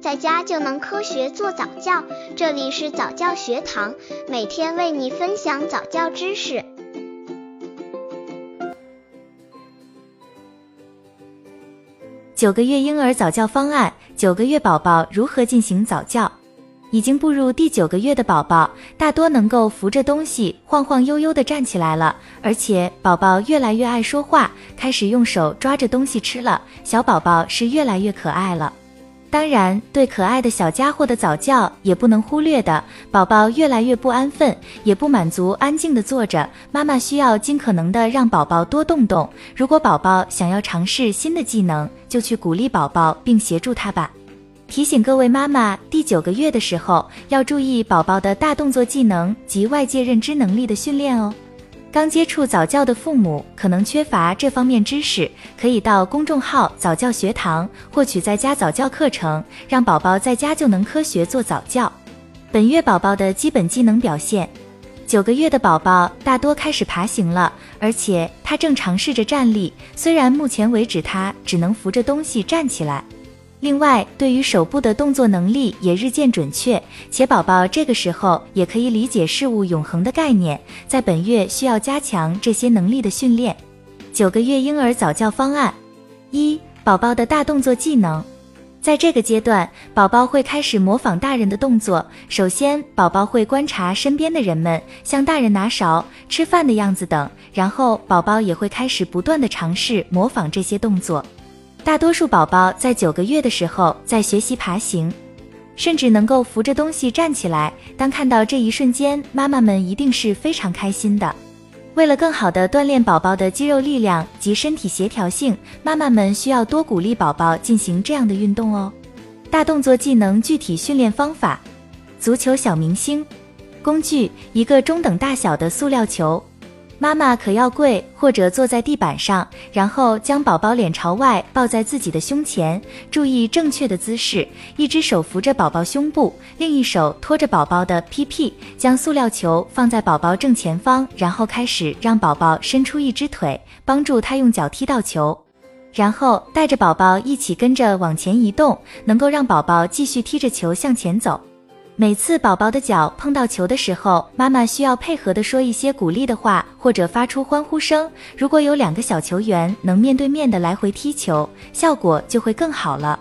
在家就能科学做早教。这里是早教学堂，每天为你分享早教知识。九个月婴儿早教方案：九个月宝宝如何进行早教？已经步入第九个月的宝宝，大多能够扶着东西晃晃悠悠地站起来了，而且宝宝越来越爱说话，开始用手抓着东西吃了。小宝宝是越来越可爱了。当然，对可爱的小家伙的早教也不能忽略的。宝宝越来越不安分，也不满足安静地坐着，妈妈需要尽可能的让宝宝多动动。如果宝宝想要尝试新的技能，就去鼓励宝宝并协助他吧。提醒各位妈妈，第九个月的时候要注意宝宝的大动作技能及外界认知能力的训练哦。刚接触早教的父母可能缺乏这方面知识，可以到公众号早教学堂获取在家早教课程，让宝宝在家就能科学做早教。本月宝宝的基本技能表现：九个月的宝宝大多开始爬行了，而且他正尝试着站立，虽然目前为止他只能扶着东西站起来。另外，对于手部的动作能力也日渐准确，且宝宝这个时候也可以理解事物永恒的概念，在本月需要加强这些能力的训练。九个月婴儿早教方案一：宝宝的大动作技能。在这个阶段，宝宝会开始模仿大人的动作。首先，宝宝会观察身边的人们，像大人拿勺、吃饭的样子等，然后宝宝也会开始不断的尝试模仿这些动作。大多数宝宝在九个月的时候在学习爬行，甚至能够扶着东西站起来。当看到这一瞬间，妈妈们一定是非常开心的。为了更好的锻炼宝宝的肌肉力量及身体协调性，妈妈们需要多鼓励宝宝进行这样的运动哦。大动作技能具体训练方法：足球小明星，工具一个中等大小的塑料球。妈妈可要跪或者坐在地板上，然后将宝宝脸朝外抱在自己的胸前，注意正确的姿势。一只手扶着宝宝胸部，另一手托着宝宝的屁屁，将塑料球放在宝宝正前方，然后开始让宝宝伸出一只腿，帮助他用脚踢到球，然后带着宝宝一起跟着往前移动，能够让宝宝继续踢着球向前走。每次宝宝的脚碰到球的时候，妈妈需要配合的说一些鼓励的话，或者发出欢呼声。如果有两个小球员能面对面的来回踢球，效果就会更好了。